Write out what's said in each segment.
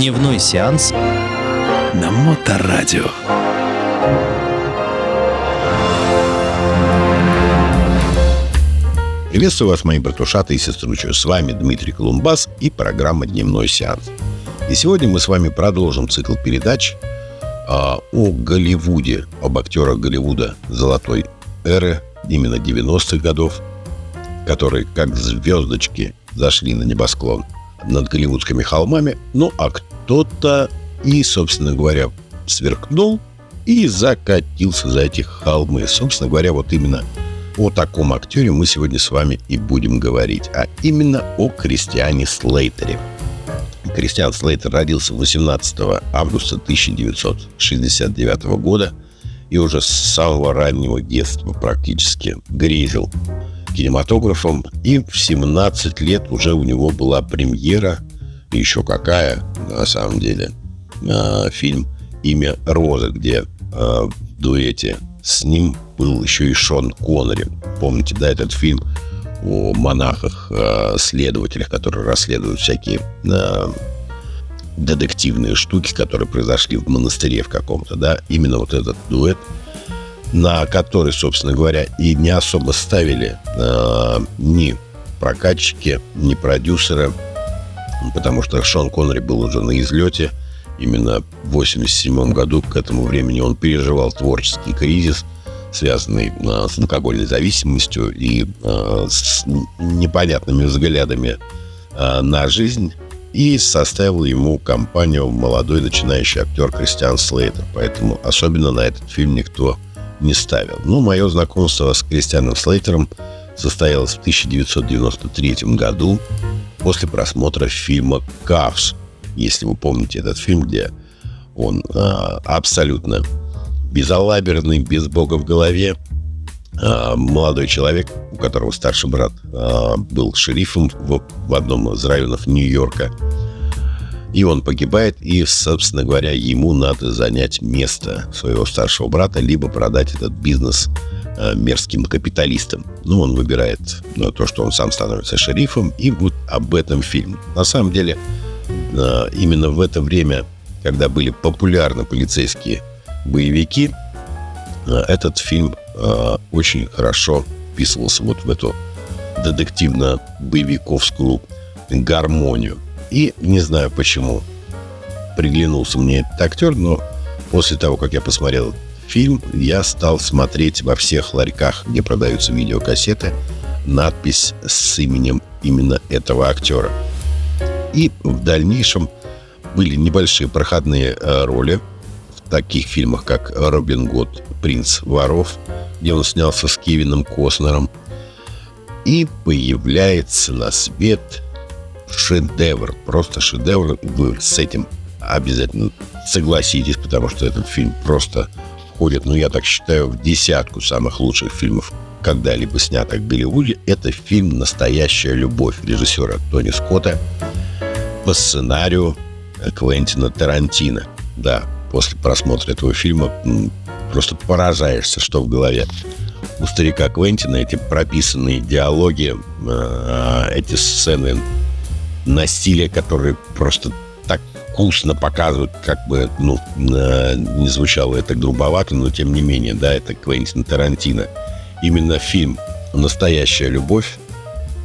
Дневной сеанс на Моторадио. Приветствую вас, мои братушаты и сестручи. С вами Дмитрий Колумбас и программа «Дневной сеанс». И сегодня мы с вами продолжим цикл передач а, о Голливуде, об актерах Голливуда золотой эры, именно 90-х годов, которые как звездочки зашли на небосклон над голливудскими холмами. Ну, а кто-то и, собственно говоря, сверкнул и закатился за эти холмы. Собственно говоря, вот именно о таком актере мы сегодня с вами и будем говорить, а именно о Кристиане Слейтере. Кристиан Слейтер родился 18 августа 1969 года и уже с самого раннего детства практически грезил кинематографом. И в 17 лет уже у него была премьера, еще какая, на самом деле, а, фильм. «Имя Розы», где а, в дуэте с ним был еще и Шон Коннери. Помните, да, этот фильм о монахах-следователях, а, которые расследуют всякие детективные штуки, которые произошли в монастыре в каком-то, да, именно вот этот дуэт, на который, собственно говоря, и не особо ставили э, ни прокатчики, ни продюсеры, потому что Шон Коннери был уже на излете. Именно в 1987 году к этому времени он переживал творческий кризис, связанный э, с алкогольной зависимостью и э, с непонятными взглядами э, на жизнь и составил ему компанию молодой начинающий актер Кристиан Слейтер. Поэтому особенно на этот фильм никто не ставил. Ну, мое знакомство с Кристианом Слейтером состоялось в 1993 году после просмотра фильма «Кавс». Если вы помните этот фильм, где он а, абсолютно безалаберный, без бога в голове, а, молодой человек, у которого старший брат а, был шерифом в, в одном из районов Нью-Йорка. И он погибает, и, собственно говоря, ему надо занять место своего старшего брата, либо продать этот бизнес а, мерзким капиталистам. Ну, он выбирает ну, то, что он сам становится шерифом, и вот об этом фильм. На самом деле, именно в это время, когда были популярны полицейские боевики, этот фильм э, очень хорошо вписывался вот в эту детективно-боевиковскую гармонию. И не знаю почему приглянулся мне этот актер, но после того, как я посмотрел фильм, я стал смотреть во всех ларьках, где продаются видеокассеты, надпись с именем именно этого актера. И в дальнейшем были небольшие проходные э, роли в таких фильмах, как «Робин Гуд», «Принц воров», где он снялся с Кевином Костнером. И появляется на свет шедевр, просто шедевр. Вы с этим обязательно согласитесь, потому что этот фильм просто входит, ну, я так считаю, в десятку самых лучших фильмов, когда-либо снятых в Голливуде. Это фильм «Настоящая любовь» режиссера Тони Скотта по сценарию Квентина Тарантино. Да, после просмотра этого фильма просто поражаешься, что в голове у старика Квентина эти прописанные диалоги, э, эти сцены насилия, которые просто так вкусно показывают, как бы, ну, э, не звучало это грубовато, но тем не менее, да, это Квентин Тарантино. Именно фильм «Настоящая любовь»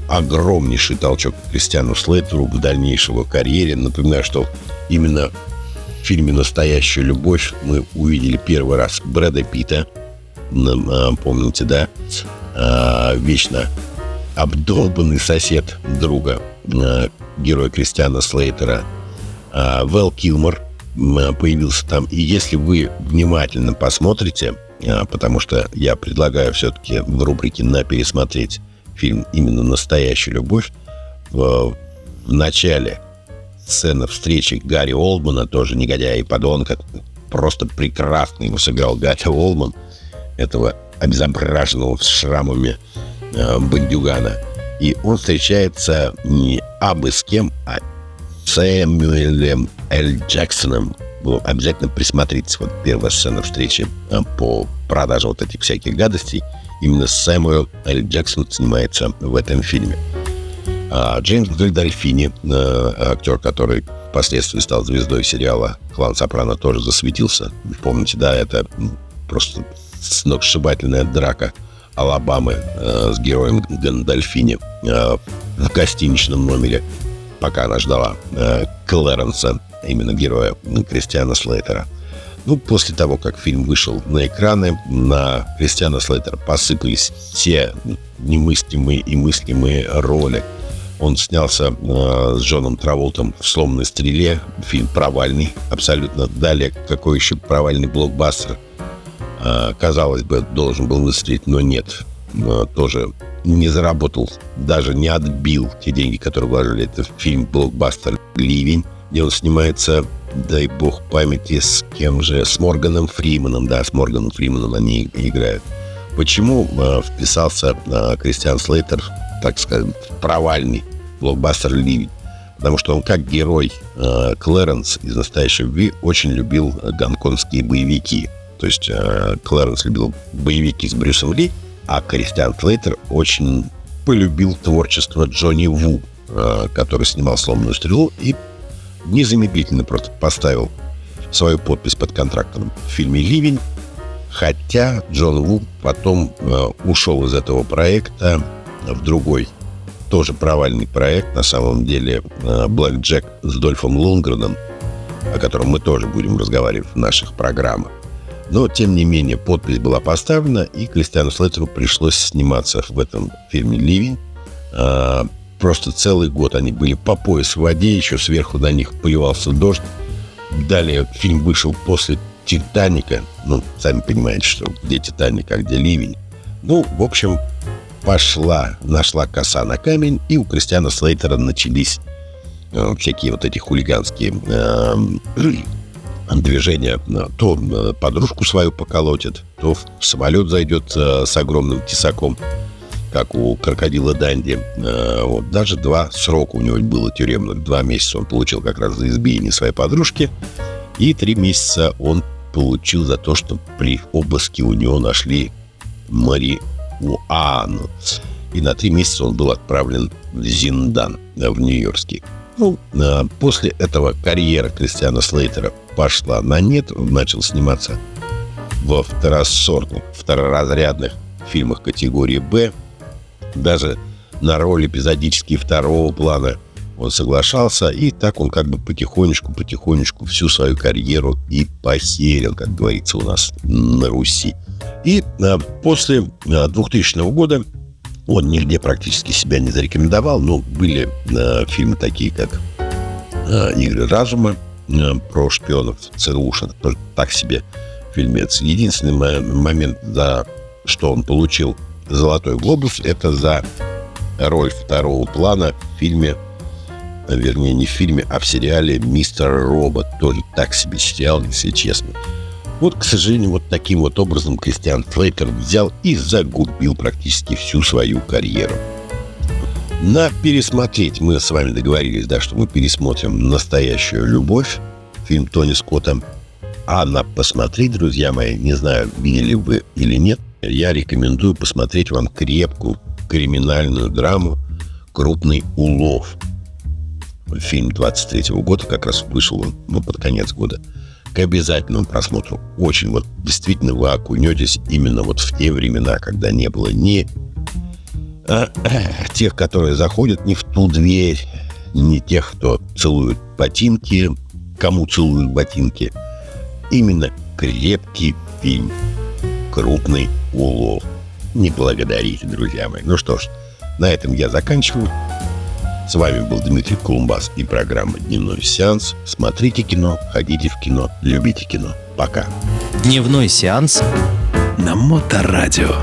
огромнейший толчок Кристиану Слейтеру в дальнейшего карьере. Напоминаю, что именно в фильме «Настоящая любовь» мы увидели первый раз Брэда Питта, а, помните, да, а, вечно обдолбанный сосед друга героя Кристиана Слейтера, Вэл Килмор появился там. И если вы внимательно посмотрите, потому что я предлагаю все-таки в рубрике «На пересмотреть» фильм именно «Настоящая любовь», в, в начале сцена встречи Гарри Олдмана, тоже негодяя и подонка, просто прекрасно его сыграл Гарри Олдман, этого обезображенного с шрамами э, бандюгана. И он встречается не абы с кем, а Сэмюэлем Л. Джексоном. Вы обязательно присмотритесь. Вот первая сцена встречи э, по продаже вот этих всяких гадостей. Именно Сэмюэл Л. Джексон снимается в этом фильме. А Джеймс Гальдольфини, э, актер, который впоследствии стал звездой сериала «Клан Сопрано», тоже засветился. Помните, да, это просто сногсшибательная драка Алабамы э, с героем Гандальфини э, в гостиничном номере, пока она ждала э, Клэренса, именно героя Кристиана Слейтера. Ну, после того, как фильм вышел на экраны, на Кристиана Слейтера посыпались все немыслимые и мыслимые роли. Он снялся э, с Джоном Траволтом в «Сломанной стреле». Фильм провальный, абсолютно. Далее, какой еще провальный блокбастер. Э, казалось бы, должен был выстрелить, но нет. Э, тоже не заработал, даже не отбил те деньги, которые вложили. Это фильм блокбастер «Ливень», где он снимается дай бог памяти, с кем же, с Морганом Фриманом, да, с Морганом Фриманом они играют. Почему э, вписался э, Кристиан Слейтер, так сказать, провальный блокбастер «Ливень»? Потому что он, как герой э, Клэренс из «Настоящей любви», очень любил гонконгские боевики. То есть э, Клэренс любил боевики с Брюсом Ли, а Кристиан Слейтер очень полюбил творчество Джонни Ву, э, который снимал «Сломанную стрелу» и незамедлительно просто поставил свою подпись под контрактом в фильме «Ливень», хотя Джон Ву потом э, ушел из этого проекта в другой, тоже провальный проект, на самом деле, э, «Блэк Джек» с Дольфом Лунгреном, о котором мы тоже будем разговаривать в наших программах. Но, тем не менее, подпись была поставлена, и Кристиану Слейтеру пришлось сниматься в этом фильме «Ливень». Э, Просто целый год они были по пояс в воде, еще сверху на них поливался дождь. Далее фильм вышел после «Титаника». Ну, сами понимаете, что где «Титаник», а где «Ливень». Ну, в общем, пошла, нашла коса на камень, и у Кристиана Слейтера начались э, всякие вот эти хулиганские э, движения. То э, подружку свою поколотит, то в самолет зайдет э, с огромным тесаком как у крокодила Данди. Э, вот, даже два срока у него было тюремных. Два месяца он получил как раз за избиение своей подружки. И три месяца он получил за то, что при обыске у него нашли марихуану. И на три месяца он был отправлен в Зиндан, э, в Нью-Йоркский. Ну, э, после этого карьера Кристиана Слейтера пошла на нет. Начал сниматься во второсортных, второразрядных фильмах категории «Б», даже на роль эпизодически второго плана он соглашался, и так он как бы потихонечку-потихонечку всю свою карьеру и похерил, как говорится у нас на Руси. И а, после а, 2000 года он нигде практически себя не зарекомендовал, но были а, фильмы такие, как а, «Игры разума», про шпионов ЦРУ, что тоже так себе фильмец. Единственный момент, за что он получил «Золотой глобус» — это за роль второго плана в фильме, вернее, не в фильме, а в сериале «Мистер Робот». Тоже так себе сериал, если честно. Вот, к сожалению, вот таким вот образом Кристиан Флейтер взял и загубил практически всю свою карьеру. На пересмотреть мы с вами договорились, да, что мы пересмотрим «Настоящую любовь», фильм Тони Скотта. А на посмотреть, друзья мои, не знаю, видели вы или нет, я рекомендую посмотреть вам крепкую криминальную драму «Крупный улов». Фильм 23 -го года, как раз вышел он ну, под конец года. К обязательному просмотру. Очень вот действительно вы окунетесь именно вот в те времена, когда не было ни тех, которые заходят не в ту дверь, не тех, кто целует ботинки, кому целуют ботинки. Именно крепкий фильм крупный улов. Не благодарите, друзья мои. Ну что ж, на этом я заканчиваю. С вами был Дмитрий Кулумбас и программа «Дневной сеанс». Смотрите кино, ходите в кино, любите кино. Пока. Дневной сеанс На Моторадио.